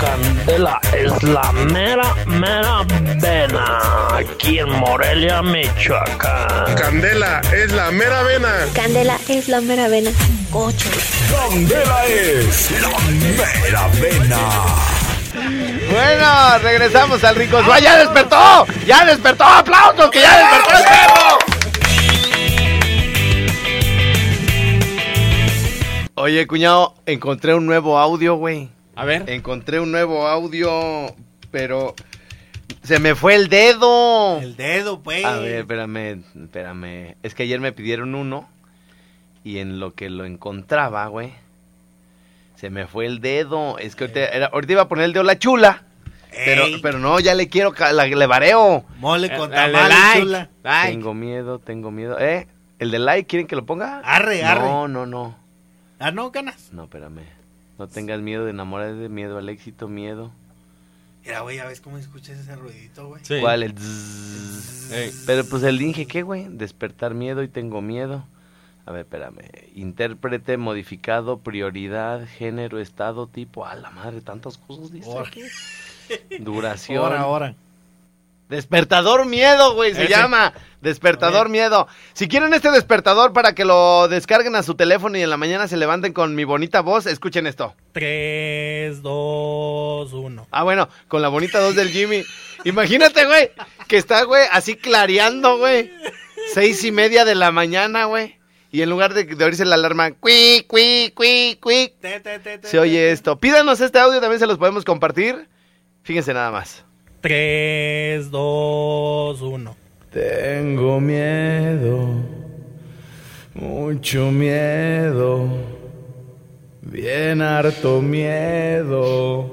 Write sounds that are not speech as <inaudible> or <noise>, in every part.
Candela es la mera, mera vena. Aquí en Morelia, Michoacán. Candela es la mera vena. Candela es la mera vena. Cocho. Candela es la mera vena. Bueno, regresamos al rico. ¡Ah, ¡Ya despertó! ¡Ya despertó! ¡Aplausos! ¡Que ya despertó el perro! Oye, cuñado, encontré un nuevo audio, güey. A ver. Encontré un nuevo audio, pero se me fue el dedo. El dedo, pues. A ver, espérame, espérame. Es que ayer me pidieron uno y en lo que lo encontraba, güey, se me fue el dedo. Es que ahorita, era- ahorita iba a poner el dedo la chula. Pero, pero no, ya le quiero, la- le vareo. Mole con Dale tamales, like. chula. Like. Tengo miedo, tengo miedo. ¿Eh? ¿El de like quieren que lo ponga? Arre, arre. No, no, no. Ah, no, ganas. No, espérame. No tengas miedo de enamorar de miedo al éxito, miedo. Mira, güey, ya ves cómo escuchas ese ruidito, güey. Sí. ¿Cuál? El. Ey. Pero pues el dije, ¿qué, güey? Despertar miedo y tengo miedo. A ver, espérame. Intérprete, modificado, prioridad, género, estado, tipo. A la madre, tantas cosas dice. <laughs> Duración. Ahora, ahora. Despertador miedo, güey, se Ese. llama. Despertador miedo. Si quieren este despertador para que lo descarguen a su teléfono y en la mañana se levanten con mi bonita voz, escuchen esto. 3, 2, 1. Ah, bueno, con la bonita voz del Jimmy. Imagínate, güey, que está, güey, así clareando, güey. Seis y media de la mañana, güey. Y en lugar de, de oírse la alarma, cuí, cuí, cuí, cuí, Te, te, te, te, se oye esto. Pídanos este audio, también se los podemos compartir. Fíjense nada más. 3, 2, 1. Tengo miedo, mucho miedo, bien harto miedo.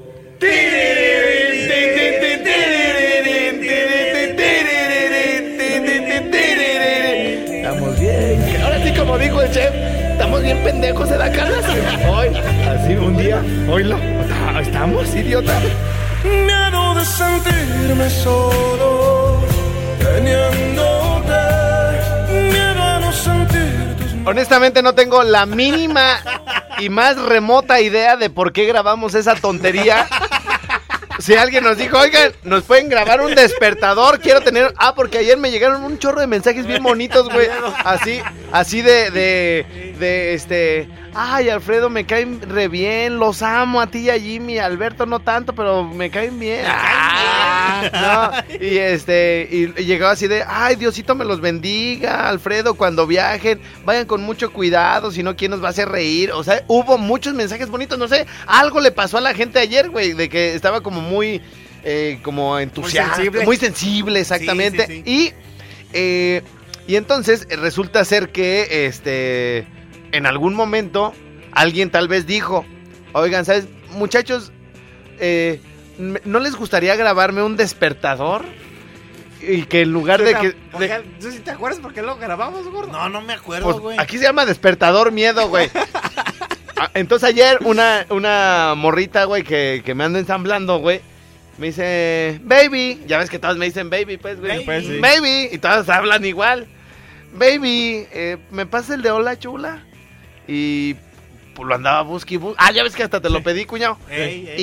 Estamos bien. Ahora sí, como dijo el chef, estamos bien pendejos de la cara. Hoy, así un día, hoylo. ¿Estamos, idiota? Miedo Honestamente no tengo la mínima y más remota idea de por qué grabamos esa tontería. Si alguien nos dijo, oigan, nos pueden grabar un despertador, quiero tener... Ah, porque ayer me llegaron un chorro de mensajes bien bonitos, güey. Así, así de, de, de, este... Ay, Alfredo, me caen re bien, los amo a ti y a Jimmy, Alberto no tanto, pero me caen bien. Ah, no, <laughs> y este, y llegaba así de, ay, Diosito me los bendiga, Alfredo, cuando viajen, vayan con mucho cuidado, si no, ¿quién nos va a hacer reír? O sea, hubo muchos mensajes bonitos, no sé, algo le pasó a la gente ayer, güey, de que estaba como muy, eh, como entusiasta, muy sensible, sensible. exactamente, Sí, sí, y, eh, y entonces eh, resulta ser que, este, en algún momento, alguien tal vez dijo, oigan, ¿sabes? Muchachos, eh, ¿no les gustaría grabarme un despertador? Y que en lugar de que... ¿Por de- qué- ¿Tú sí te acuerdas por qué lo grabamos, gordo? No, no me acuerdo, pues, güey. aquí se llama despertador miedo, güey. <laughs> Ah, Entonces ayer una, una morrita, güey, que, que me anda ensamblando, güey, me dice, baby, ya ves que todas me dicen baby, pues, güey. Baby. Pues sí. Baby, y todas hablan igual. Baby, eh, ¿me pasa el de hola chula? Y pues, lo andaba busque y busque. Ah, ya ves que hasta te lo pedí, cuñado. Ey, ey.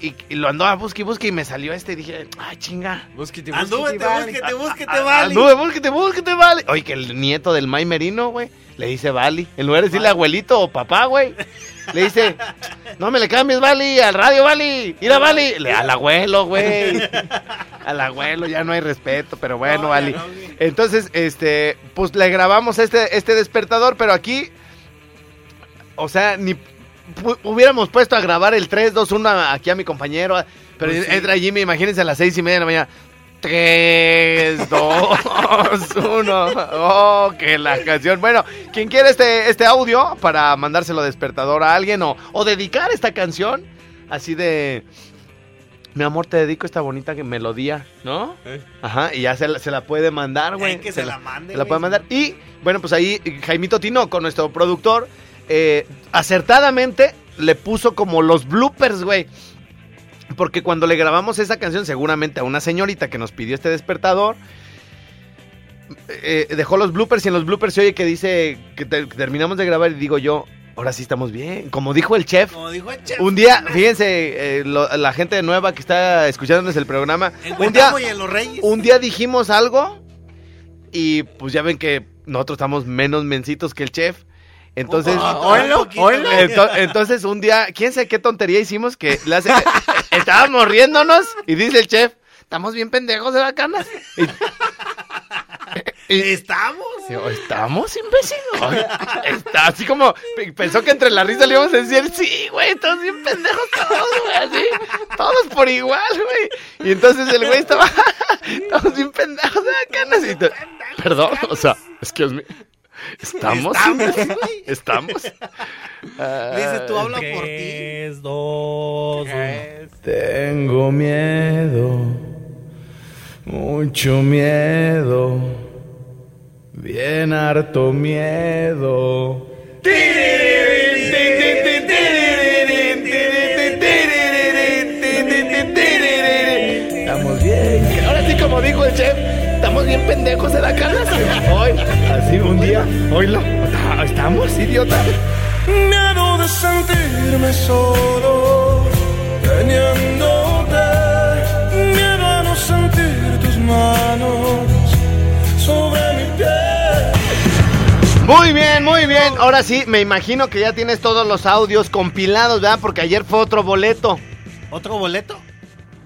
Y, y- y lo andaba busque y busque y me salió este y dije, ay, chinga. Búsquete, Andúvete, búsquete, vale. búsquete, búsquete, Ah, vale. Anduve, búsquete, búsquete, vale. Oye, que el nieto del May Merino, güey, le dice Vali. En lugar de decirle abuelito o papá, güey, le dice, no me le cambies, Vali, al radio, Vali. Ir a Vali. Le, al abuelo, güey. <laughs> Al abuelo, ya no hay respeto, pero bueno, No, Vali. no. Entonces, este, pues le grabamos este, este despertador, pero aquí, o sea, ni pu- hubiéramos puesto a grabar el 3, 2, 1 aquí a mi compañero, pero Pues sí. entra Jimmy, imagínense a las 6 y media de la mañana. 3, 2, 1. Oh, que la canción. Bueno, quien quiera este, este audio para mandárselo despertador a alguien o, o dedicar esta canción, así de. Mi amor, te dedico esta bonita melodía, ¿no? Eh. Ajá, y ya se la, se la puede mandar, güey. Ey, que se la mande, Se la puede mandar. Y, bueno, pues ahí Jaimito Tino, con nuestro productor, eh, acertadamente le puso como los bloopers, güey. Porque cuando le grabamos esa canción, seguramente a una señorita que nos pidió este despertador, eh, dejó los bloopers y en los bloopers se oye que dice que, te- que terminamos de grabar y digo yo, ahora sí estamos bien. Como dijo el chef, Como dijo el chef. un día, fíjense, eh, lo- la gente nueva que está escuchándonos el programa, En un día, y en Los Reyes. un día dijimos algo y pues ya ven que nosotros estamos menos mencitos que el chef. Entonces. Ento- entonces un día, quién sabe qué tontería hicimos que le hace, <laughs> estábamos riéndonos y dice el chef, estamos bien pendejos de bacanas. Y, y- Estamos. Digo, ¿Estamos, imbécil? Está así como, pe- pensó que entre la risa le íbamos a decir, sí, güey, estamos bien pendejos todos, güey, así, todos por igual, güey. Y entonces el güey estaba, <laughs> estamos bien pendejos de bacanas. Y perdón, o sea, excuse me. ¿Estamos? Estamos, <laughs> güey. ¿Estamos? <laughs> Dice, tú habla por ti. 3, 2, 1. Tengo miedo, mucho miedo, bien harto miedo. Estamos bien. Ahora sí, como dijo el chef, bien pendejos de bacanas. <laughs> Hoy, así un día, oílo. ¿Estamos, idiota? Miedo de sentirme solo, teniéndote. Miedo a no sentir tus manos sobre mi piel. Muy bien, muy bien. Ahora sí, me imagino que ya tienes todos los audios compilados, ¿verdad? Porque ayer fue otro boleto. ¿Otro boleto?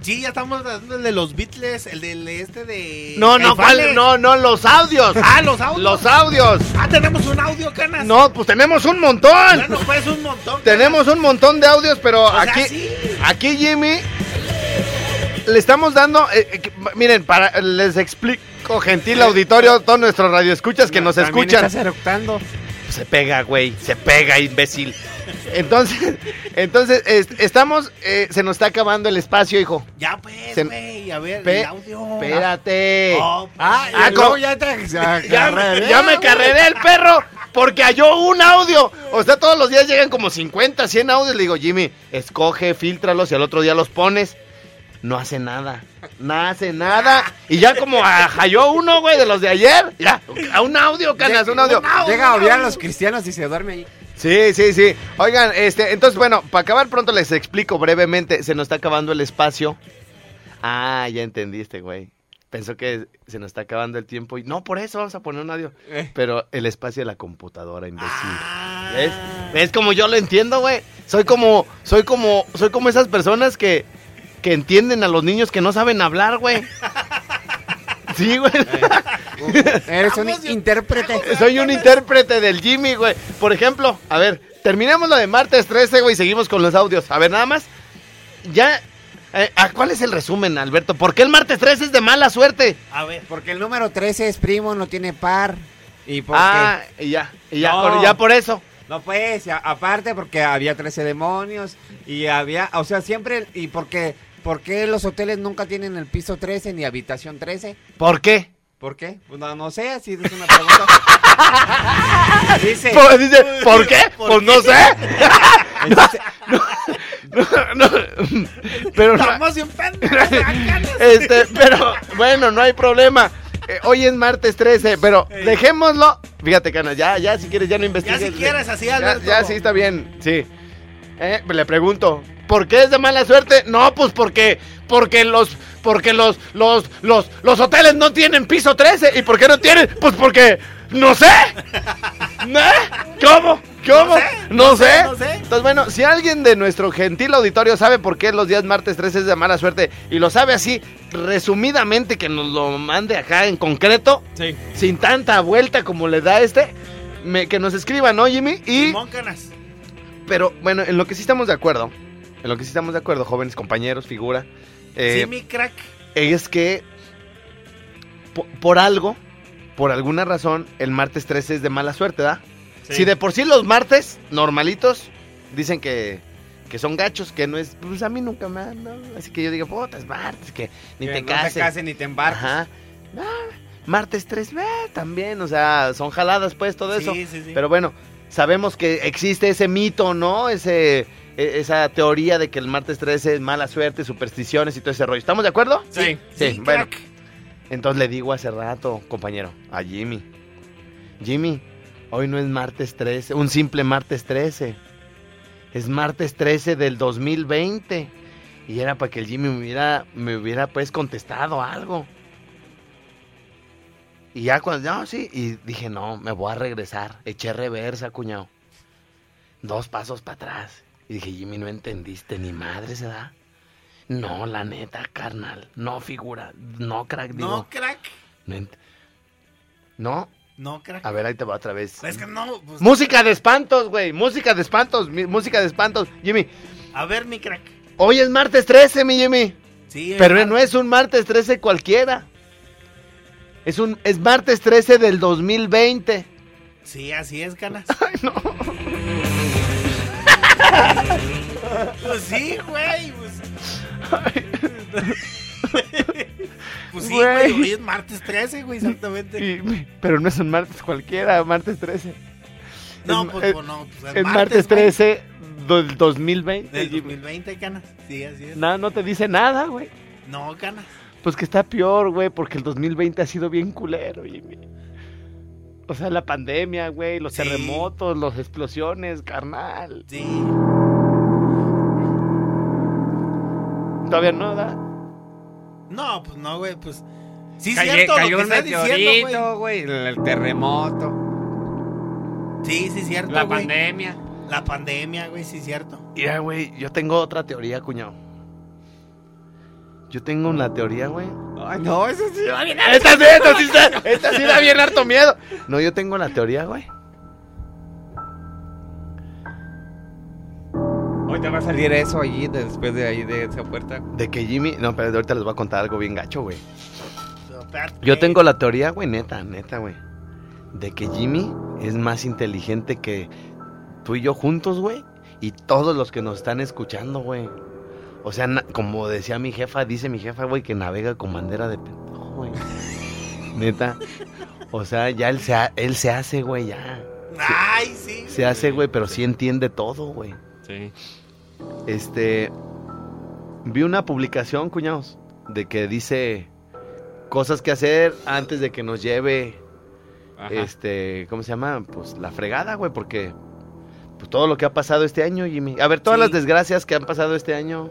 Sí, ya estamos el de los Beatles, el del este de. No, no. No, no, los audios. Ah, los audios. Los audios. Ah, tenemos un audio, canas. No, pues tenemos un montón. Bueno, pues un montón. Tenemos un montón de audios, pero sea, aquí, sí. aquí Jimmy, le estamos dando, eh, eh, miren, para les explico, gentil auditorio, todos nuestros radioescuchas que nos escuchan. estás eructando. Se pega, güey, se pega, imbécil. Entonces, <laughs> entonces, es- estamos, eh, se nos está acabando el espacio, hijo. Ya, pues, Se- güey. A ver, Pe- el audio. Espérate. Oh, Ah, Ah, y luego co- ya te Ya, ya me güey. carreré el perro porque halló un audio. O sea, todos los días llegan como 50, 100 audios. Le digo, Jimmy, escoge, filtralos y al otro día los pones. No hace nada. No hace nada. Y ya como ah, halló uno, güey, de los de ayer. Ya, a un audio, canas, un audio. Llega a odiar a los cristianos y se duerme ahí. Sí, sí, sí. Oigan, este, entonces, bueno, para acabar pronto les explico brevemente. Se nos está acabando el espacio. Ah, ya entendiste, güey. Pensó que se nos está acabando el tiempo y no, por eso vamos a poner un audio. Eh. Pero el espacio de la computadora, imbécil. Ah. ¿Ves? ¿Ves como yo lo entiendo, güey? Soy como, soy como, soy como esas personas que, que entienden a los niños que no saben hablar, güey. <laughs> Sí, güey. Eres un intérprete. Soy un intérprete del Jimmy, güey. Por ejemplo, a ver, terminamos lo de martes 13, güey, y seguimos con los audios. A ver, nada más. Ya. eh, ¿a ¿Cuál es el resumen, Alberto? ¿Por qué el martes 13 es de mala suerte? A ver. Porque el número 13 es primo, no tiene par. Y porque... Ah, y ya, y ya, No. por, ya por eso. No, pues, aparte porque había 13 demonios y había, o sea, siempre, y porque, ¿por qué los hoteles nunca tienen el piso 13 ni habitación 13? ¿Por qué? ¿Por qué? Pues no, no sé, así es una pregunta. <laughs> Dice, Por- dice, ¿por qué? Pues no sé. entonces, <laughs> No, no, pero no- canas. Este, pero bueno, no hay problema. Eh, hoy es martes 13, pero dejémoslo. Fíjate, Cana, ya, ya, si quieres, ya no Ya investigues. si quieres, así, Ya, ya, sí, está bien, sí. Eh, le pregunto, ¿por qué es de mala suerte? No, pues porque, porque los, porque los, los, los, los hoteles no tienen piso 13. ¿Y por qué no tienen? Pues porque, no sé. ¿Eh? ¿Cómo? ¿Cómo? No sé, no sé. Entonces, bueno, si alguien de nuestro gentil auditorio sabe por qué los días martes 13 es de mala suerte y lo sabe así, resumidamente, que nos lo mande acá en concreto, Sí. sin tanta vuelta como le da este, me- que nos escriban, ¿no, Jimmy? Y pero bueno, en lo que sí estamos de acuerdo, en lo que sí estamos de acuerdo, jóvenes compañeros, figura, eh, sí, mi crack. es que po- por, algo, por alguna razón, el martes 13 es de mala suerte, ¿da? Sí. Si de por sí los martes normalitos dicen que, que son gachos, que no es, pues a mí nunca me han, ¿no? Así que yo digo, puta, es martes, que ni que te no cases. te cases ni te embarques. Ajá. Ah, martes 3, eh, también, o sea, son jaladas pues todo eso. Sí, sí, sí. Pero bueno, sabemos que existe ese mito, ¿no? Ese, esa teoría de que el martes 13 es mala suerte, supersticiones y todo ese rollo. ¿Estamos de acuerdo? Sí. Sí, Sí, bueno. crack. Entonces le digo hace rato, compañero, a Jimmy. Jimmy, Hoy no es martes 13, un simple martes 13. Es martes 13 del 2020. Y era para que el Jimmy me hubiera, me hubiera pues contestado algo. Y ya cuando, no, sí, y dije, no, me voy a regresar. Eché reversa, cuñado. Dos pasos para atrás. Y dije, Jimmy, no entendiste, ni madre se da. No, la neta, carnal. No, figura. No, crack, digo. No, crack. No, no. No, crack. A ver, ahí te va otra vez. Es que no, pues, Música de espantos, güey. Música de espantos. música de espantos. Jimmy, A ver, mi crack. hoy es martes 13, mi Jimmy. Sí, Pero no es un martes 13 cualquiera. Es un es martes 13 del 2020. Sí, así es, canas. <laughs> Ay, no. Pues sí, güey. Pues, pues sí, Güey. güey. Hoy es martes 13, güey, exactamente. Y- pero no es un martes cualquiera, martes 13. No, es- pues, es- pues, no. Pues, Es martes güey, 13 del 2020. Del Jimmy. 2020, canas. Sí, así es. No, no te dice nada, güey. No, canas. Pues que está peor, güey, porque el 2020 ha sido bien culero, Jimmy. O sea, la pandemia, güey, los Sí. terremotos, las explosiones, carnal. Sí. Todavía no, da. No, pues no, güey, pues. Sí, es Cayó, cierto cayó lo que un estás diciendo, güey. meteorito, güey. El, el terremoto. Sí, sí, es cierto, La pandemia. La pandemia, güey, sí, es cierto. Mira, güey, yo tengo otra teoría, cuñado. Yo tengo una teoría, güey. Ay, no, eso sí va bien. Esta sí, esta sí, esta sí da bien harto miedo. No, yo tengo la teoría, güey. Hoy te va a salir eso allí después de ahí de esa puerta. De que Jimmy. No, pero ahorita les voy a contar algo bien gacho, güey. Yo tengo la teoría, güey, neta, neta, güey. De que Jimmy es más inteligente que tú y yo juntos, güey. Y todos los que nos están escuchando, güey. O sea, como decía mi jefa, dice mi jefa, güey, que navega con bandera de pendejo, güey. <laughs> Neta. O sea, ya él se, ha- él se hace, güey, ya. Ay, sí. Se hace, güey, pero sí entiende todo, güey. Sí. Este. Vi una publicación, cuñados, de que dice cosas que hacer antes de que nos lleve Ajá. este, ¿cómo se llama? Pues la fregada, güey, porque pues todo lo que ha pasado este año, Jimmy. A ver, todas Sí. las desgracias que han pasado este año.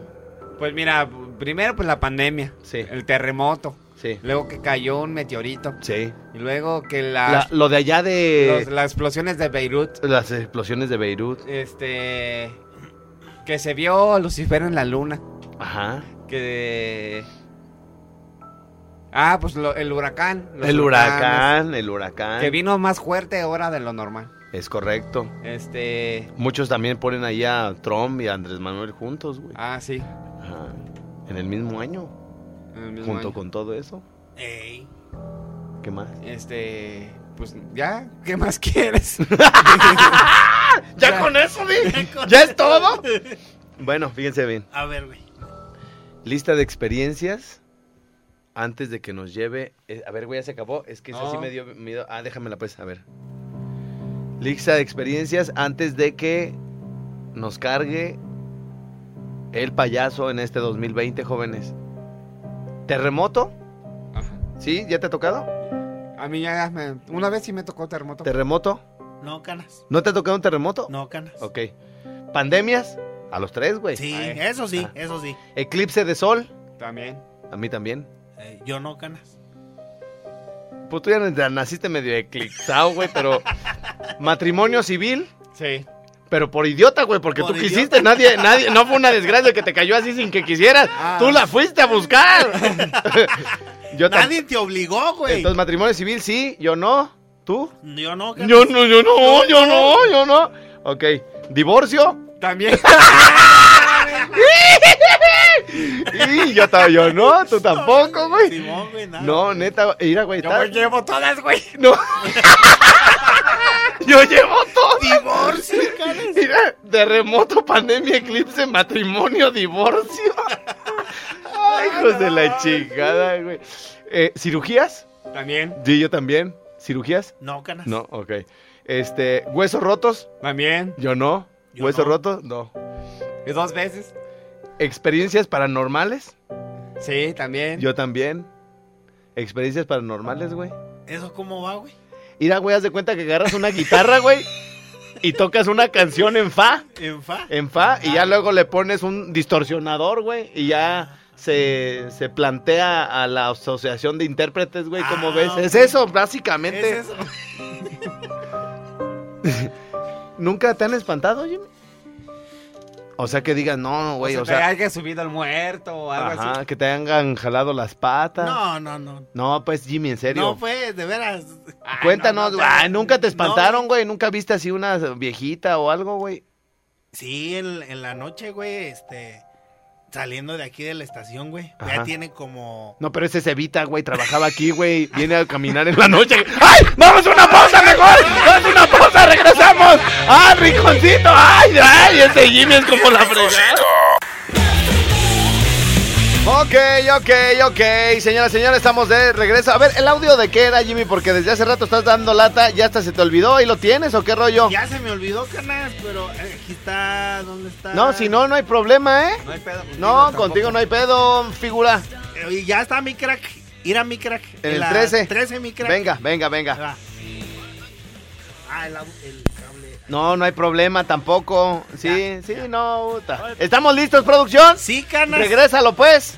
Pues mira, primero pues la pandemia. Sí. El terremoto. Sí. Luego que cayó un meteorito. Sí. Y luego que La- lo de allá los- de las explosiones de Beirut. las explosiones de Beirut. Este. Que se vio Lucifer en la luna. Ajá. Que. Ah, pues lo- el huracán. El huracán, el huracán. Que vino más fuerte ahora de lo normal. Es correcto. Este. Muchos también ponen ahí a Trump y a Andrés Manuel juntos, güey. Ah, sí. Ajá. En el mismo año, en el mismo junto año. con todo eso. Ey. ¿Qué más? Este. Pues ya, ¿qué más <laughs> quieres? <laughs> ¿Ya con eso? ¿Ya es todo? Bueno, fíjense bien. A ver, güey. Lista de experiencias antes de que nos lleve. eh, a ver, güey, ya se acabó. Es que esa sí me dio miedo. Ah, déjamela pues, a ver. Lista de experiencias antes de que nos cargue el payaso en este 2020, jóvenes. ¿Terremoto? Ajá. ¿Sí? ¿Ya te ha tocado? A mí ya me. Una vez sí me tocó terremoto. ¿Terremoto? No, canas. ¿No te ha tocado un terremoto? No, canas. Ok. ¿Pandemias? A los tres, güey. Sí, Ay. eso sí, Ah. eso sí. ¿Eclipse de sol? También. A mí también. Eh, yo no, canas. Pues tú ya na- naciste medio eclipsado, güey, pero... ¿Matrimonio civil? Sí. Pero por idiota, güey, porque Por tú idiota. quisiste, nadie, nadie, no fue una desgracia que te cayó así sin que quisieras. Ah. Tú la fuiste a buscar. <laughs> yo Nadie te obligó, güey. Entonces, matrimonio civil, sí, yo no. ¿Tú? Yo no. Yo no, yo no, yo no, yo no. Ok. ¿Divorcio? También. <laughs> Y yo, ta- yo no, tú tampoco, güey. Simón, güey, nada. No, neta, mira, güey. Yo llevo todas, güey. No. <laughs> Yo llevo todo. Divorcio. Mira, terremoto, pandemia, eclipse, matrimonio, divorcio. Ay, hijos de la chingada, güey. Eh, ¿Cirugías? También. Sí, yo también. ¿Cirugías? No, canas. No, ok. Este, ¿huesos rotos? También. Yo no. Yo ¿Huesos no. rotos? No. ¿Y dos veces? ¿Experiencias paranormales? Sí, también. Yo también. ¿Experiencias paranormales, güey? ¿Eso cómo va, güey? Mira, güey, haz de cuenta que agarras una guitarra, güey, y tocas una canción en fa, En fa. en fa, y ya luego le pones un distorsionador, güey, y ya se, se plantea a la asociación de intérpretes, güey, ¿cómo Ah, ves? Es eso, básicamente. Es eso. <laughs> ¿Nunca te han espantado, Jimmy? O sea, que digan, no, güey, o o sea, que subido al muerto o algo ajá, así. que te hayan jalado las patas. No, no, no. No, pues, Jimmy, en serio. No, pues, de veras. Ay, Cuéntanos, no, no, güey. Ay, nunca te espantaron, güey. Nunca viste así una viejita o algo, güey. Sí, en, en la noche, güey, este. Saliendo de aquí de la estación, güey. Ajá. Ya tiene como. No, pero ese es Evita, güey. Trabajaba aquí, güey. Viene a caminar en la noche. ¡Ay! ¡Vamos pausa mejor! ¡Vamos a una pausa! ¡Regresamos! ¡Ah, rinconcito! ¡Ay, ay! Ese Jimmy es como la fregada. Ok, ok, ok. Señoras, señores, estamos de regreso. A ver, ¿el audio de qué era, Jimmy? Porque desde hace rato estás dando lata. ¿Ya hasta se te olvidó? ¿Ahí lo tienes o qué rollo? Ya se me olvidó, canas, pero eh, aquí está. ¿Dónde está? No, si no, no hay problema, ¿eh? No hay pedo. contigo No, tampoco. contigo no hay pedo, figura. Eh, oye, ya está mi crack. Ir a mi crack. En el la 13. 13, mi crack. Venga, venga, venga. Va. Ah, el, el cable. No, no hay problema tampoco. Sí, sí, no. puta. ¿Estamos listos, producción? Sí, canas. Regrésalo, pues.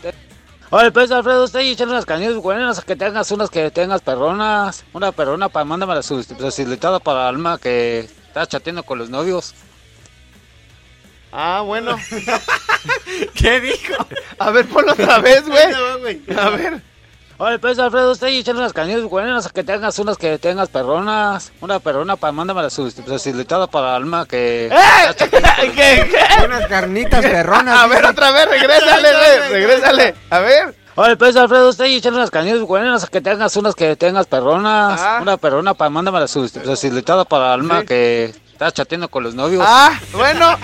Oye, pues Alfredo, usted echar unas cañones buenas, que tengas unas que tengas perronas, una perrona para mándame la facilitada para Alma que está chateando con los novios. Ah, bueno. <laughs> ¿Qué dijo? A ver, ponlo otra vez, güey. A ver. Oye, pues Alfredo, usted y echar unas cañones buenas, que tengas unas que tengas perronas, una perrona para mándame la facilitada para Alma que ¡Eh! <laughs> ¿Qué, qué? Unas carnitas <laughs> perronas. A ver, otra vez, regrésale, <laughs> güey. Regrésale. A ver. Oye, pues Alfredo, usted y echar unas cañones buenas, que tengas unas que tengas perronas, Ah. una perrona para mándame la facilitada para Alma Sí. que está chateando con los novios. Ah, bueno.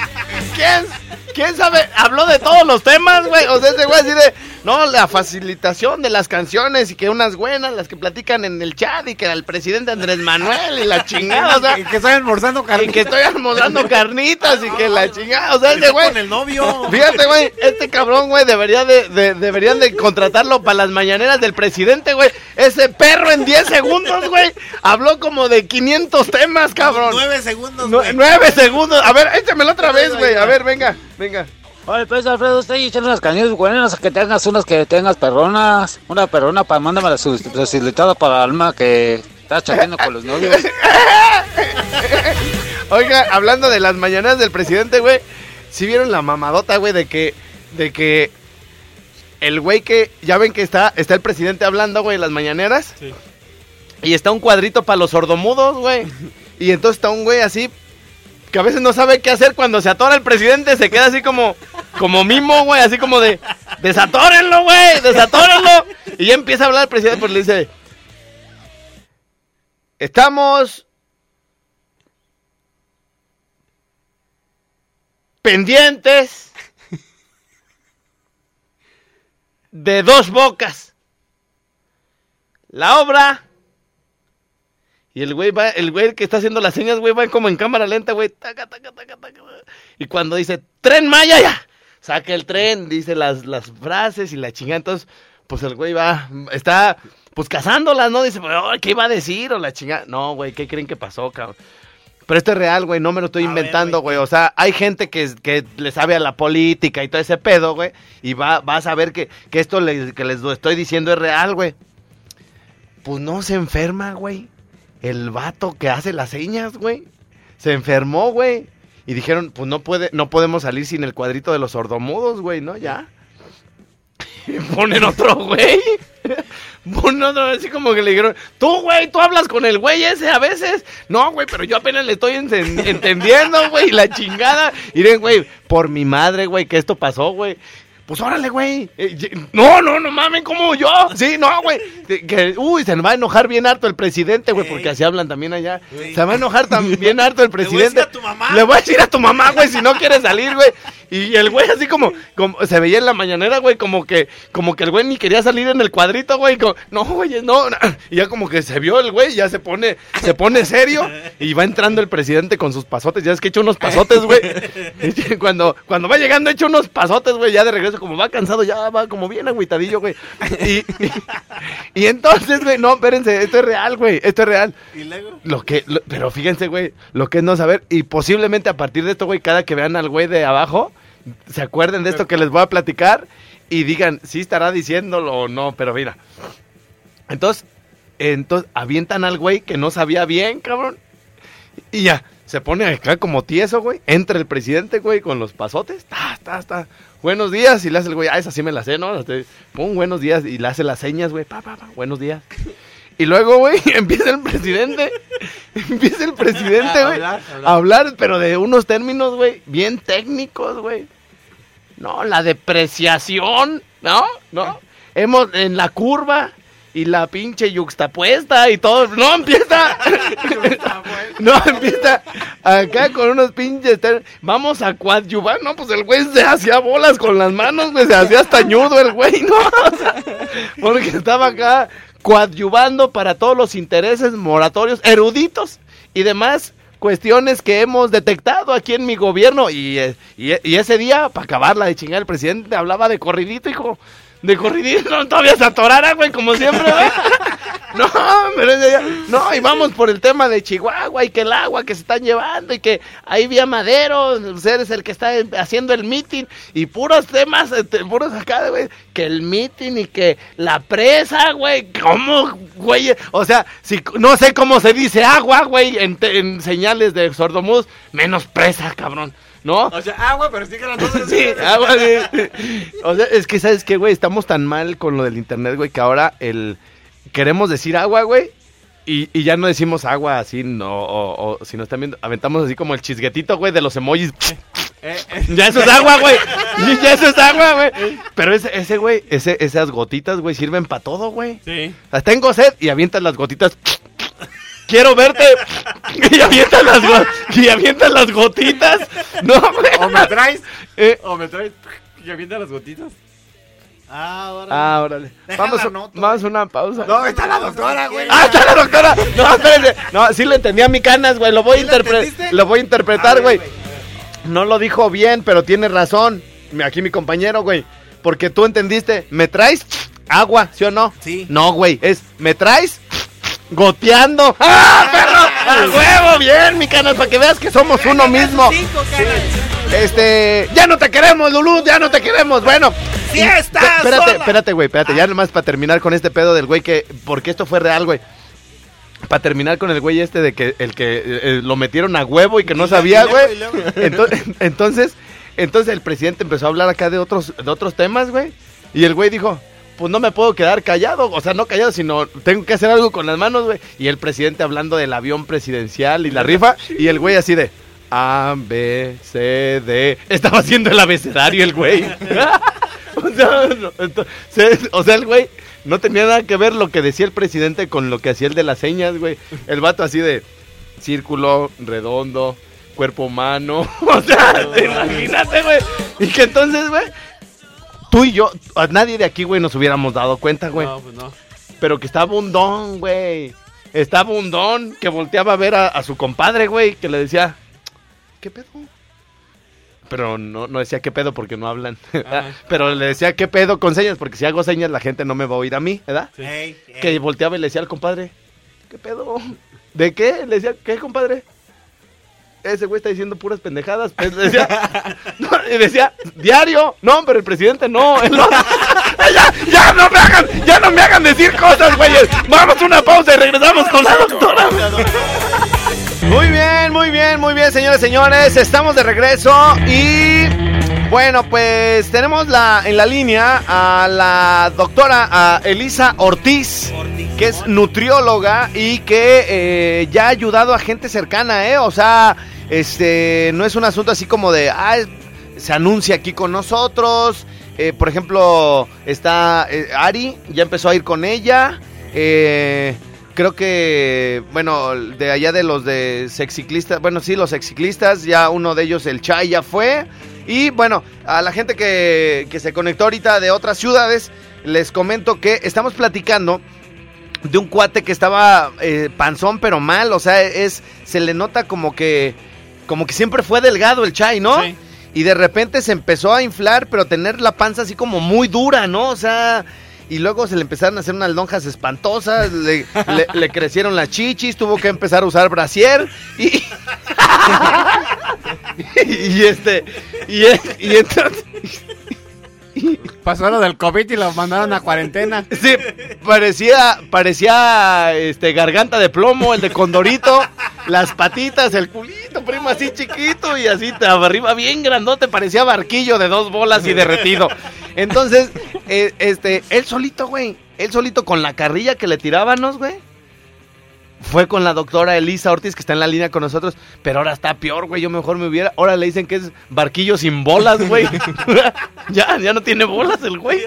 ¿Quién, quién sabe? Habló de todos los temas, güey. O sea, ese güey así de. No, la facilitación de las canciones y que unas buenas, las que platican en el chat y que el presidente Andrés Manuel y la chingada, o sea. <laughs> que, que estoy almorzando Y carnitas. que estoy almorzando carnitas y que la chingada. O sea, ese güey. Con el novio. <laughs> Fíjate, güey, este cabrón, güey, debería de, de- deberían de contratarlo para las mañaneras del presidente, güey. Ese perro en 10 segundos, güey, habló como de 500 temas, cabrón. Nueve segundos, Nu- güey. nueve segundos. A ver, échamelo otra vez, güey. A ver, venga, venga. Oye, pues Alfredo, usted echar unas cañones buenas, que tengas unas que tengas perronas, una perrona para mándame la facilitada para Alma que está chateando con los novios. <laughs> Oiga, hablando de las mañaneras del presidente, güey, ¿sí vieron la mamadota, güey, de que, de que el güey que, ya ven que está, está el presidente hablando, güey, en las mañaneras? Sí. Y está un cuadrito para los sordomudos, güey. <laughs> Y entonces está un güey así, que a veces no sabe qué hacer cuando se atora el presidente, se queda así como, como mimo, güey, así como de, desatórenlo, güey, desatórenlo. Y ya empieza a hablar el presidente, pues le dice, estamos pendientes de dos bocas. La obra. Y el güey va, el güey que está haciendo las señas, güey, va como en cámara lenta, güey. taca, taca, taca, taca. Y cuando dice, tren Maya, ya. Saca el tren, dice las, las frases y la chingada. Entonces, pues el güey va, está, pues cazándolas, ¿no? Dice, "Oh, ¿qué iba a decir? O la chingada. No, güey, ¿qué creen que pasó, cabrón? Pero esto es real, güey, no me lo estoy A ver, inventando, güey. güey. O sea, hay gente que, que le sabe a la política y todo ese pedo, güey. Y va, va a saber que, que esto le- que les estoy diciendo es real, güey. Pues no se enferma, güey. El vato que hace las señas, güey. Se enfermó, güey. Y dijeron, pues no puede, no podemos salir sin el cuadrito de los sordomudos, güey, ¿no? Ya. <laughs> Y ponen otro güey. <laughs> Ponen otro, así como que le dijeron, tú, güey, tú hablas con el güey ese a veces. No, güey, pero yo apenas le estoy enten- <laughs> entendiendo, güey, la chingada. Ven, güey, por mi madre, güey, que esto pasó, güey. Pues órale, güey. Eh, No, no, no mames, como yo. Sí, no, güey. Que- uy, se va a enojar bien harto el presidente, güey, porque así hablan también allá. Ey. Se va a enojar también harto el voy a presidente. decir a tu mamá. Le voy a decir a tu mamá, güey, si no quiere salir, güey. Y el güey así como, como se veía en la mañanera, güey, como que, como que el güey ni quería salir en el cuadrito, güey. como, no, güey, no, no. Y ya como que se vio el güey, ya se pone, se pone serio. Y va entrando el presidente con sus pasotes. Ya es que echa unos pasotes, güey. <laughs> Cuando, cuando va llegando, echa unos pasotes, güey. Ya de regreso, como va cansado, ya va como bien agüitadillo, güey. Y, y, y entonces, güey, no, espérense, esto es real, güey. Esto es real. ¿Y luego? Lo que, lo- pero fíjense, güey, lo que es no saber. Y posiblemente a partir de esto, güey, cada que vean al güey de abajo, se acuerden de esto que les voy a platicar y digan si estará diciéndolo o no, pero mira. Entonces, entonces avientan al güey que no sabía bien, cabrón. Y ya, se pone acá como tieso, güey. Entra el presidente, güey, con los pasotes. Ta, ta. Buenos días. Y le hace el güey, ah, esa sí me la sé, ¿no? Pum, buenos días. Y le hace las señas, güey. Pa, pa, buenos días. Y luego, güey, <laughs> empieza el presidente. <laughs> empieza el presidente, güey. hablar, a hablar. A hablar, pero de unos términos, güey, bien técnicos, güey. No, la depreciación, ¿no? ¿No? Hemos en la curva y la pinche yuxtapuesta y todo. No, empieza. <laughs> <laughs> no, empieza acá con unos pinches. ter- Vamos a coadyuvar. No, pues el güey se hacía bolas con las manos, güey. Se hacía hasta ñudo el güey, ¿no? O sea, porque estaba acá coadyuvando para todos los intereses moratorios eruditos y demás cuestiones que hemos detectado aquí en mi gobierno. Y, eh, y, y ese día, para acabarla de chingar, el presidente hablaba de corridito, hijo. De corridito, no, todavía se atorara, güey, como siempre, güey. <laughs> No, pero ese día, no, y vamos por el tema de Chihuahua y que el agua que se están llevando y que ahí vía Madero, usted es el que está haciendo el meeting y puros temas, este, puros acá, güey, que el meeting y que la presa, güey, ¿cómo, güey? O sea, si no sé cómo se dice agua, güey, en, en señales de sordomudos, menos presa, cabrón. ¿No? O sea, agua, pero sí que las <laughs> dos. Sí, agua, sí. O sea, es que, ¿sabes qué, güey? Estamos tan mal con lo del internet, güey, que ahora el... Queremos decir agua, güey, y, y ya no decimos agua así, no, o, o si nos están viendo, aventamos así como el chisguetito, güey, de los emojis. Eh, eh. Ya eso es agua, güey. Ya eso es agua, güey. Pero ese, ese, güey, ese, esas gotitas, güey, sirven para todo, güey. Sí. O sea, tengo sed y avientas las gotitas. Quiero verte. <laughs> Y avientas las, go- y avientas las gotitas. No, güey. O me traes. Eh, O me traes. Y avienta las gotitas. Ah, ahora. Ah, órale. Vamos, a- nota. vamos a una pausa. No, está la doctora, güey. ¡Ah, está la doctora! No, espérense. No, sí le entendí a mi canas, güey. Lo voy a ¿Sí interpretar. Lo voy a A interpretar, ver, güey. No lo dijo bien, pero tiene razón. Aquí mi compañero, güey. Porque tú entendiste. ¿Me traes agua, sí o no? Sí. No, güey. Es, ¿me traes? Goteando. ¡Ah, perro! ¡A huevo! Bien, mi canas, para que veas que somos uno mismo. Este, ya no te queremos, Lulú, ya no te queremos. Bueno, pe- Espérate, espérate, güey, espérate. Ya nomás para terminar con este pedo del güey que. Porque esto fue real, güey. Para terminar con el güey este de que el que eh, eh, lo metieron a huevo y que no sabía, güey. <laughs> Entonces, entonces, entonces el presidente empezó a hablar acá de otros, de otros temas, güey. Y el güey dijo, pues no me puedo quedar callado. O sea, no callado, sino tengo que hacer algo con las manos, güey. Y el presidente hablando del avión presidencial y la rifa. Y el güey así de A, B, C, D. Estaba haciendo el abecedario el güey. <laughs> o, sea, no, entonces, o sea, el güey no tenía nada que ver lo que decía el presidente con lo que hacía el de las señas, güey. El vato así de círculo, redondo, cuerpo humano. <laughs> O sea, imagínate, güey. Y que entonces, güey, tú y yo, a nadie de aquí, güey, nos hubiéramos dado cuenta, güey. No, pues no. Pero que estaba bundón, güey. Estaba bundón, que volteaba a ver a, a su compadre, güey, que le decía, ¿qué pedo? Pero no, no decía qué pedo porque no hablan. <laughs> Pero le decía qué pedo con señas, porque si hago señas la gente no me va a oír a mí, ¿verdad? Ey. Que volteaba y le decía al compadre, ¿qué pedo? ¿De qué? Le decía, ¿qué, compadre? Ese güey está diciendo puras pendejadas. Pues, decía, <laughs> y decía, diario. No, pero el presidente no. <laughs> él no. <laughs> ya, ya no me hagan, ya no me hagan decir cosas, güeyes. Vamos a una pausa y regresamos con la doctora. Muy bien, muy bien, muy bien, señores, señores. Estamos de regreso y bueno, pues tenemos la en la línea a la doctora Elisa Ortiz, que es nutrióloga y que eh, ya ha ayudado a gente cercana, ¿eh? O sea, este no es un asunto así como de, ah, se anuncia aquí con nosotros. Eh, por ejemplo, está eh, Ari, ya empezó a ir con ella. Eh, creo que, bueno, de allá de los de sexiclistas, bueno, sí, los sexiclistas, ya uno de ellos, el Chai, ya fue. Y bueno, a la gente que, que se conectó ahorita de otras ciudades, les comento que estamos platicando de un cuate que estaba eh, panzón pero mal, o sea, es se le nota como que como que siempre fue delgado el Chai, ¿no? Sí. Y de repente se empezó a inflar, pero tener la panza así como muy dura, ¿no? O sea, y luego se le empezaron a hacer unas lonjas espantosas, le, <laughs> le- le crecieron las chichis, tuvo que empezar a usar brasier y <laughs> y este y, y entonces Pasó lo del COVID y lo mandaron a cuarentena. Sí, parecía, parecía este garganta de plomo, el de Condorito, las patitas, el culito, así chiquito y así te- arriba bien grandote, parecía barquillo de dos bolas y derretido. Entonces, eh, este, él solito, güey, él solito con la carrilla que le tirábamos, güey. Fue con la doctora Elisa Ortiz, que está en la línea con nosotros, pero ahora está peor, güey. Yo mejor me hubiera. Ahora le dicen que es barquillo sin bolas, güey. <laughs> ya, ya no tiene bolas el güey.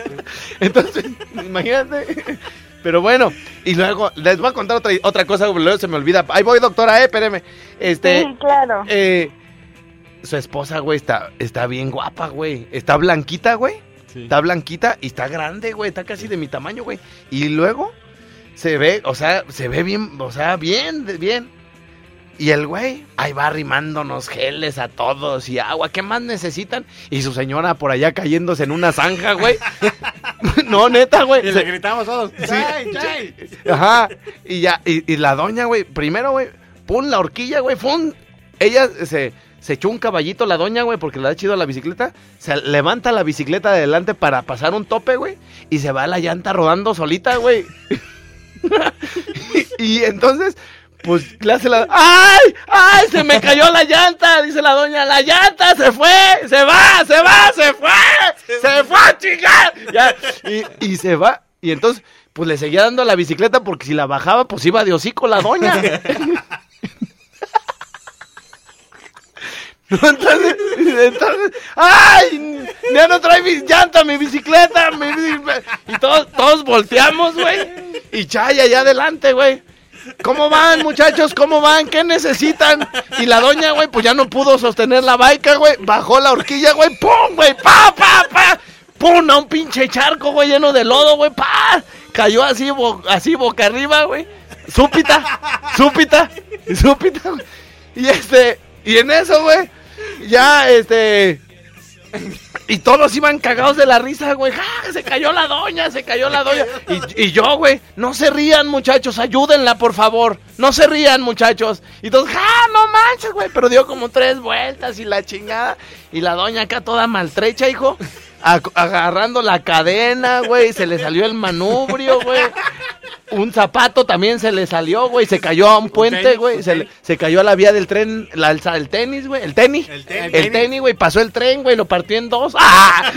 Entonces, imagínate. Pero bueno, y luego les voy a contar otra, otra cosa, luego se me olvida. Ahí voy, doctora, eh, espéreme. Este, Sí, claro. eh, su esposa, güey, está, está bien guapa, güey. Está blanquita, güey. Está blanquita y está grande, güey. Está casi de mi tamaño, güey. Y luego se ve, o sea, se ve bien, o sea, bien, bien. Y el güey, ahí va arrimándonos geles a todos y agua. ¿Qué más necesitan? Y su señora por allá cayéndose en una zanja, güey. <laughs> no, neta, güey. Y le gritamos todos. ¡Chay, chay! Ajá. Y ya, y, y la doña, güey, primero, güey, pon la horquilla, güey, pum. Ella se, se echó un caballito, la doña, güey, porque le da chido a la bicicleta. Se levanta la bicicleta de adelante para pasar un tope, güey. Y se va la llanta rodando solita, güey. <laughs> y, y entonces, pues, le hace la... ¡Ay! ¡Ay! Se me cayó la llanta, dice la doña. La llanta se fue, se va, se va, se fue. Se fue a chingar. Ya, y, y se va. Y entonces, pues le seguía dando a la bicicleta porque si la bajaba, pues iba de hocico la doña. <laughs> Entonces, entonces, ¡ay! Ya no trae mi llanta, mi bicicleta. mi bici- y todos, todos volteamos, güey. Y Chay allá adelante, güey. ¿Cómo van, muchachos? ¿Cómo van? ¿Qué necesitan? Y la doña, güey, pues ya no pudo sostener la baica, güey. Bajó la horquilla, güey. ¡Pum, güey! ¡Pa, pa, pa! ¡Pum! A un pinche charco, güey, lleno de lodo, güey. ¡Pa! Cayó así, bo- así boca arriba, güey. Súpita, súpita, súpita. Y este, y en eso, güey, ya, este... Y todos iban cagados de la risa, güey. ¡Ja! Se cayó la doña, se cayó la doña. Y, y yo, güey, no se rían, muchachos, ayúdenla, por favor. No se rían, muchachos. Y todos, ¡ja! No manches, güey. Pero dio como tres vueltas y la chingada. Y la doña acá toda maltrecha, hijo. agarrando la cadena, güey. Se le salió el manubrio, güey. Un zapato también se le salió, güey. Se cayó a un puente, güey. Se, cayó a la vía del tren, la, el, tenis, güey. El tenis. El tenis. El tenis, güey. Pasó el tren, güey. Lo partió en dos. ¡Ah!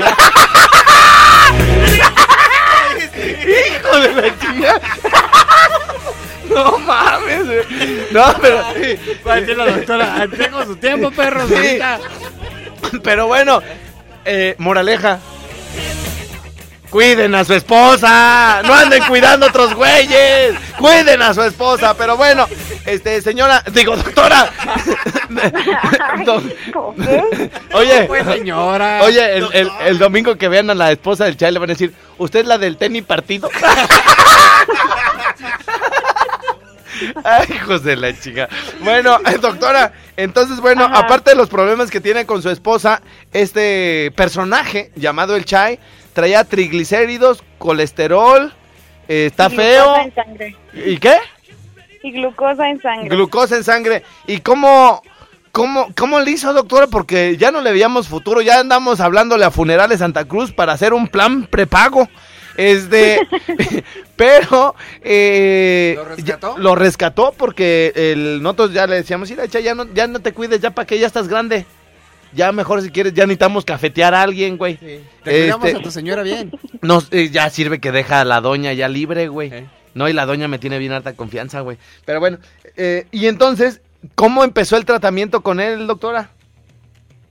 ¡Hijo de la chingada! No mames, güey. No, pero. Decir la doctora, tengo su tiempo, perro. Sí. ahorita". Pero bueno, eh, moraleja. Cuiden a su esposa. No anden cuidando a otros güeyes. Cuiden a su esposa. Pero bueno, este, señora, digo, doctora. Oye, Pues, señora. oye, el, el- el domingo que vean a la esposa del Chay le van a decir, ¿usted es la del tenis partido? <laughs> Ay, hijos de la chica. Bueno, eh, doctora, entonces, bueno, Ajá. aparte de los problemas que tiene con su esposa, este personaje llamado el Chai traía triglicéridos, colesterol, eh, está Y feo. Glucosa en sangre. ¿Y qué? Y glucosa en sangre. Glucosa en sangre. ¿Y cómo, cómo, cómo le hizo, doctora? Porque ya no le veíamos futuro, ya andamos hablándole a Funerales Santa Cruz para hacer un plan prepago. Este, <laughs> <laughs> pero eh, ¿Lo rescató? ya- lo rescató porque el, nosotros ya le decíamos, mira, ya no, ya no te cuides, ya para que ya estás grande. Ya mejor si quieres, ya necesitamos cafetear a alguien, güey. Te cuidamos Este- a tu señora bien. Nos, eh, ya sirve que deja a la doña ya libre, güey. Eh. No, y la doña me tiene bien harta confianza, güey. Pero bueno, eh, y entonces, ¿cómo empezó el tratamiento con él, doctora?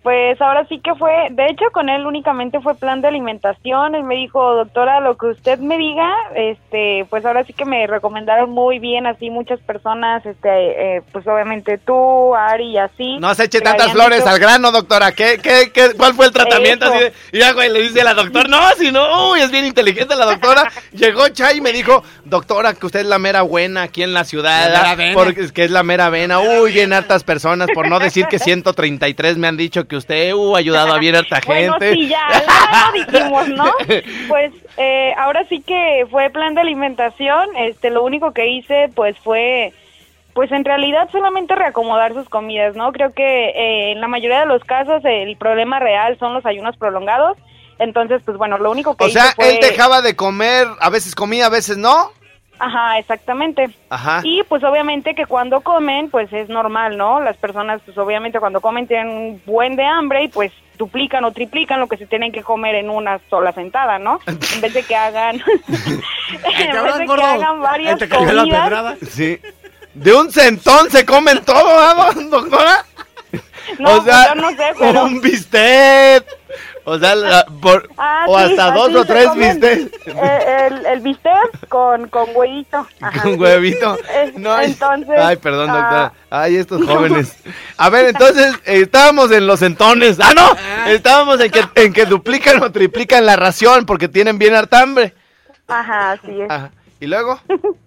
Pues ahora sí que fue, de hecho con él únicamente fue plan de alimentación, él me dijo, doctora, lo que usted me diga, este, pues ahora sí que me recomendaron muy bien así muchas personas, este, eh, pues obviamente tú, Ari y así. No se eche que tantas flores hecho- al grano, doctora. ¿Qué, qué, qué, ¿Cuál fue el tratamiento? Así de- y ya, güey, le dice a la doctora, no, si no, uy, es bien inteligente la doctora. <laughs> Llegó Chay y me dijo, doctora, que usted es la mera buena aquí en la ciudad. La mera vena. Porque es que es la mera vena. Uy, bien hartas personas, por no decir que <laughs> 133 me han dicho que usted, uh, ha ayudado a bien harta <laughs> Bueno, gente. sí, ya, ya lo <laughs> dijimos, ¿no? <laughs> Pues eh, ahora sí que fue plan de alimentación, este, lo único que hice pues fue, pues en realidad solamente reacomodar sus comidas, ¿no? Creo que eh, en la mayoría de los casos el problema real son los ayunos prolongados, entonces pues bueno, lo único que O hice sea, fue... él dejaba de comer, a veces comía, a veces no. Ajá, exactamente. Ajá. Y pues obviamente que cuando comen, pues es normal, ¿no? Las personas pues obviamente cuando comen tienen un buen de hambre y pues duplican o triplican lo que se tienen que comer en una sola sentada, ¿no? <laughs> En vez de que hagan <laughs> en vez de que hagan varias comidas. Sí. De un centón se comen todo, ¿verdad, doctora? No, pues yo no sé, pero- un bistec. O sea, la- por- Ah, o sí, hasta dos o tres bistecs. eh, el, el bistec con, con huevito. <laughs> Ajá. Con huevito. No, entonces, ay, perdón, doctora. ah, Ay, estos <laughs> jóvenes. A ver, entonces, eh, estábamos en los centones. ¡Ah, no! Estábamos en que, en que duplican o triplican la ración porque tienen bien harta hambre. Ajá, así es. Ajá. ¿Y luego? <laughs>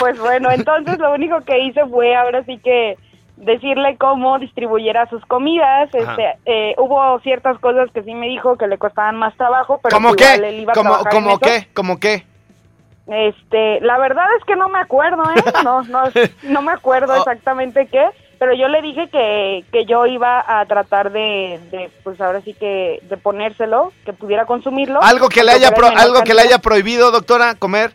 Pues bueno, entonces lo único que hice fue ahora sí que decirle cómo distribuyera sus comidas. Este, eh, hubo ciertas cosas que sí me dijo que le costaban más trabajo, pero ¿Cómo él qué? iba a ¿Cómo, cómo qué? ¿Cómo qué? Este, la verdad es que no me acuerdo, ¿eh? No, no, <laughs> no me acuerdo Oh. exactamente qué, pero yo le dije que, que yo iba a tratar de, de, pues ahora sí que, de ponérselo, que pudiera consumirlo. Algo que le haya pro- algo que le haya prohibido, doctora, comer.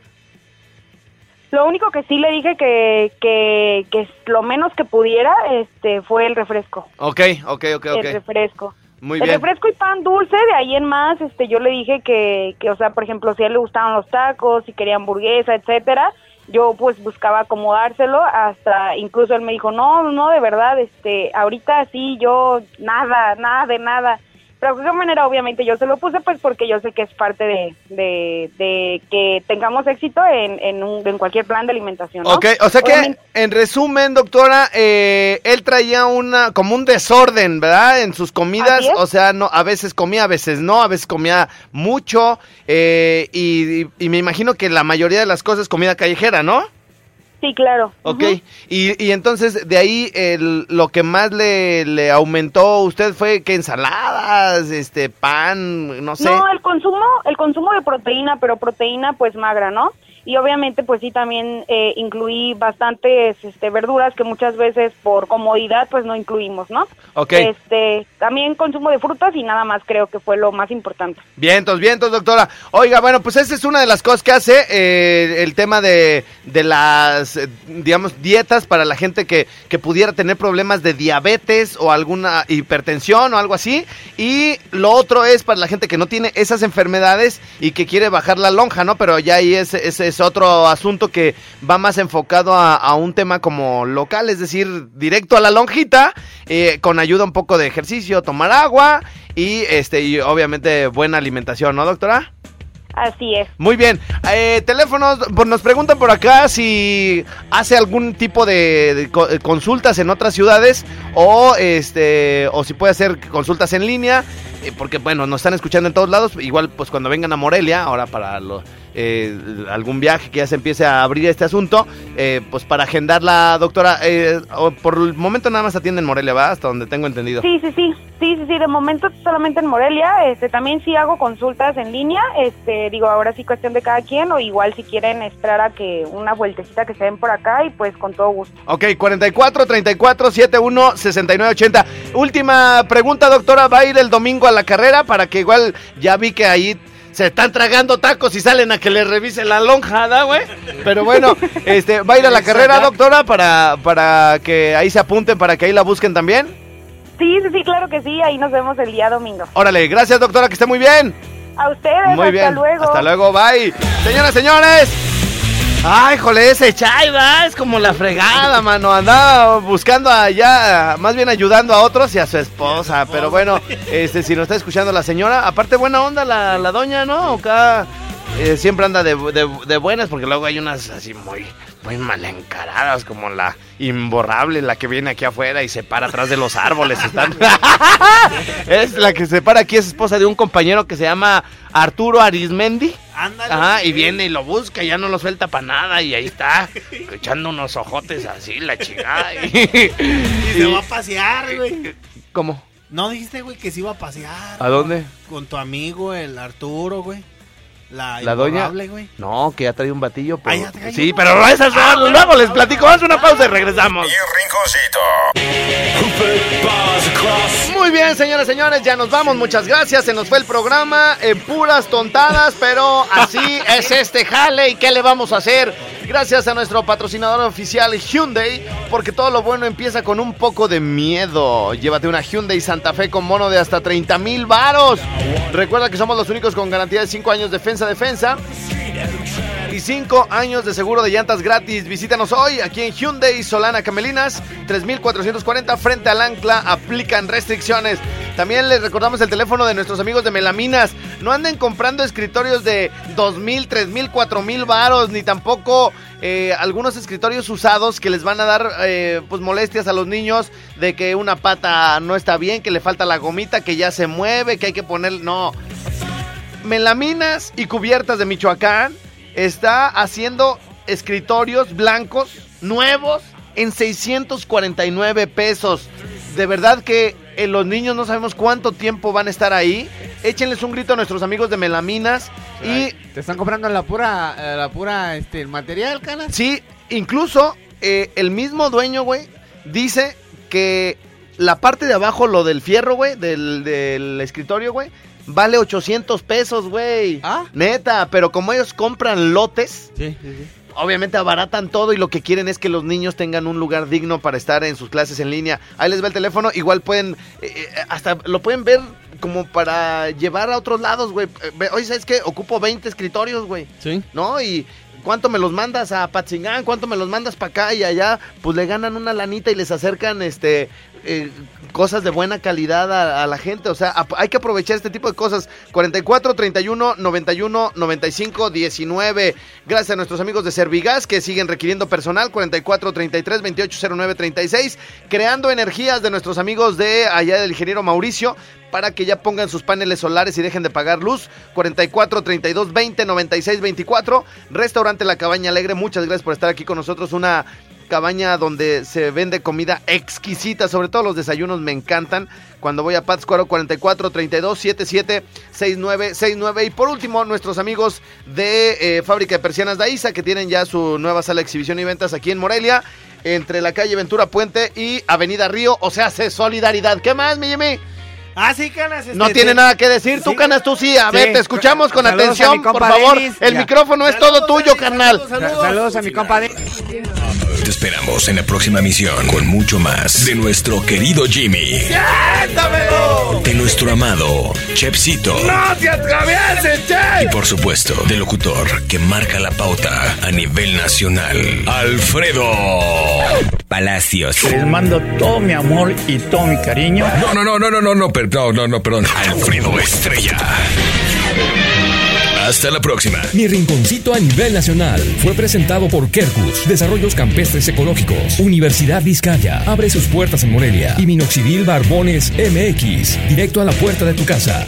Lo único que sí le dije que, que, que lo menos que pudiera este fue el refresco. Ok, ok, ok, ok. El refresco. Muy el bien. refresco y pan dulce, de ahí en más, este, yo le dije que, que, o sea, por ejemplo, si a él le gustaban los tacos, si quería hamburguesa, etcétera, yo pues buscaba acomodárselo, hasta incluso él me dijo, no, no, de verdad, este, ahorita sí, yo, nada, nada de nada. Pero de cualquier manera, obviamente, yo se lo puse pues porque yo sé que es parte de, de, de que tengamos éxito en, en, un- en cualquier plan de alimentación, ¿no? Ok, o sea que Obviamente- en resumen, doctora, eh, él traía una como un desorden, ¿verdad? En sus comidas, o sea, no, a veces comía, a veces no, a veces comía mucho eh, y, y- y me imagino que la mayoría de las cosas es comida callejera, ¿no? Sí, claro. Ok, y, y entonces de ahí el, lo que más le, le aumentó usted fue que ensaladas, este, pan, no sé. No, el consumo, el consumo de proteína, pero proteína pues magra, ¿no? Y obviamente pues sí también eh, incluí bastantes este, verduras que muchas veces por comodidad pues no incluimos, ¿no? Ok. Este, también consumo de frutas y nada más creo que fue lo más importante. Vientos, vientos, doctora. Oiga, bueno, pues esa es una de las cosas que hace eh, el tema de, de las, eh, digamos, dietas para la gente que, que pudiera tener problemas de diabetes o alguna hipertensión o algo así. Y lo otro es para la gente que no tiene esas enfermedades y que quiere bajar la lonja, ¿no? Pero ya ahí ese ese es otro asunto que va más enfocado a, a un tema como local, es decir, directo a la lonjita, eh, con ayuda un poco de ejercicio, tomar agua y este y obviamente buena alimentación, ¿no, doctora? Así es. Muy bien. Eh, teléfonos, pues nos preguntan por acá si hace algún tipo de, eh, consultas en otras ciudades o este o si puede hacer consultas en línea, eh, porque bueno, nos están escuchando en todos lados. Igual pues cuando vengan a Morelia, ahora para lo- eh, algún viaje que ya se empiece a abrir este asunto, eh, pues para agendar la doctora, eh, o por el momento nada más atiende en Morelia, ¿va? Hasta donde tengo entendido. Sí, sí, sí, sí, sí, sí, de momento solamente en Morelia, este, también sí hago consultas en línea, este, digo, ahora sí cuestión de cada quien, o igual si quieren esperar a que una vueltecita que se den por acá, y pues con todo gusto. Ok, 44 34 71 69 80. Última pregunta, doctora. ¿Va a ir el domingo a la carrera? Para que igual ya vi que ahí se están tragando tacos y salen a que le revisen la lonja, ¿da, güey? Pero bueno, este, ¿va a ir a la carrera, doctora? Para, para que ahí se apunten, para que ahí la busquen también. Sí, sí, sí, claro que sí, ahí nos vemos el día domingo. Órale, gracias, doctora, que esté muy bien. A ustedes, Muy hasta bien. luego. Hasta luego, bye. Señoras, señores, Ay, jole, ese Chaiva es como la fregada, mano. Andaba buscando allá, más bien ayudando a otros y a su esposa. Pero bueno, este, si nos está escuchando la señora, aparte buena onda la, la doña, ¿no? Acá eh, siempre anda de, de- de buenas porque luego hay unas así muy, muy mal encaradas, como la imborrable, la que viene aquí afuera y se para atrás de los árboles. Están... <laughs> <laughs> es la que se para aquí, es esposa de un compañero que se llama Arturo Arismendi. Ándale. Ajá, y viene y lo busca, y ya no lo suelta para nada, y ahí está, <laughs> echando unos ojotes así, la chingada. Y, Y se va a pasear, güey. ¿Cómo? No dijiste, güey, que se iba a pasear. ¿A dónde? Con tu amigo, el Arturo, güey. La, ¿La doña? No, que ya trae un batillo. Pero... Ya sí, uno. pero esas Ah, bueno. luego les platico, haz una pausa y regresamos. Muy bien, señoras y señores, ya nos vamos, muchas gracias, se nos fue el programa en puras tontadas, pero así es este jale y qué le vamos a hacer. Gracias a nuestro patrocinador oficial Hyundai, porque todo lo bueno empieza con un poco de miedo. Llévate una Hyundai Santa Fe con mono de hasta 30 mil varos. Recuerda que somos los únicos con garantía de 5 años defensa-defensa y 5 años de seguro de llantas gratis. Visítanos hoy aquí en Hyundai Solana Camelinas, 3440 frente al ancla. Aplican restricciones. También les recordamos el teléfono de nuestros amigos de Melaminas. No anden comprando escritorios de 2000, 3000, 4000 varos, ni tampoco eh, algunos escritorios usados que les van a dar eh, pues molestias a los niños de que una pata no está bien, que le falta la gomita, que ya se mueve, que hay que poner. No. Melaminas y Cubiertas de Michoacán está haciendo escritorios blancos nuevos en 649 pesos. De verdad que eh, los niños no sabemos cuánto tiempo van a estar ahí. Échenles un grito a nuestros amigos de Melaminas y ¿Te están comprando la pura, eh, la pura, este, el material, canas? Sí, incluso eh, el mismo dueño, güey, dice que la parte de abajo, lo del fierro, güey, del, del escritorio, güey, vale 800 pesos, güey. ¿Ah? Neta, pero como ellos compran lotes, Sí, sí, sí. obviamente abaratan todo y lo que quieren es que los niños tengan un lugar digno para estar en sus clases en línea. Ahí les va el teléfono, igual pueden, eh, hasta lo pueden ver como para llevar a otros lados, güey. Eh, ve- Oye, ¿sabes qué? Ocupo 20 escritorios, güey. Sí. ¿no? Y cuánto me los mandas a Patzingán, cuánto me los mandas para acá y allá, pues le ganan una lanita y les acercan este eh, cosas de buena calidad a, la gente, o sea, hay que aprovechar este tipo de cosas. 44 31 91 95 19. Gracias a nuestros amigos de Servigas que siguen requiriendo personal 44 33 28 09 36, creando energías de nuestros amigos de allá del ingeniero Mauricio para que ya pongan sus paneles solares y dejen de pagar luz. 44 32 20 96 24. Restaurante La Cabaña Alegre, muchas gracias por estar aquí con nosotros. Una cabaña donde se vende comida exquisita, sobre todo los desayunos me encantan. Cuando voy a Pátzcuaro 44 32 77 69 69 y por último nuestros amigos de eh, Fábrica de Persianas Daiza que tienen ya su nueva sala de exhibición y ventas aquí en Morelia entre la calle Ventura Puente y Avenida Río, o sea, hace solidaridad. ¿Qué más, mi Jimmy? Ah, sí, canas. este, No tiene nada que decir, tú Sí. canas, tú sí. A Sí. ver, te escuchamos con Saludos atención, por favor. Denis. El Ya. micrófono es todo tuyo, carnal. Sa- Saludos a mi compa de... Te esperamos en la próxima misión con mucho más de nuestro querido Jimmy. De nuestro amado Chepsito. ¡No te atravieses, che! Y por supuesto, del locutor que marca la pauta a nivel nacional, Alfredo Palacios. Les mando todo mi amor y todo mi cariño. No, no, no, no, no, no, no, no, no, no, perdón. Alfredo Estrella. Hasta la próxima. Mi rinconcito a nivel nacional fue presentado por Kerkus, Desarrollos Campestres Ecológicos, Universidad Vizcaya, abre sus puertas en Morelia y Minoxidil Barbones MX, directo a la puerta de tu casa.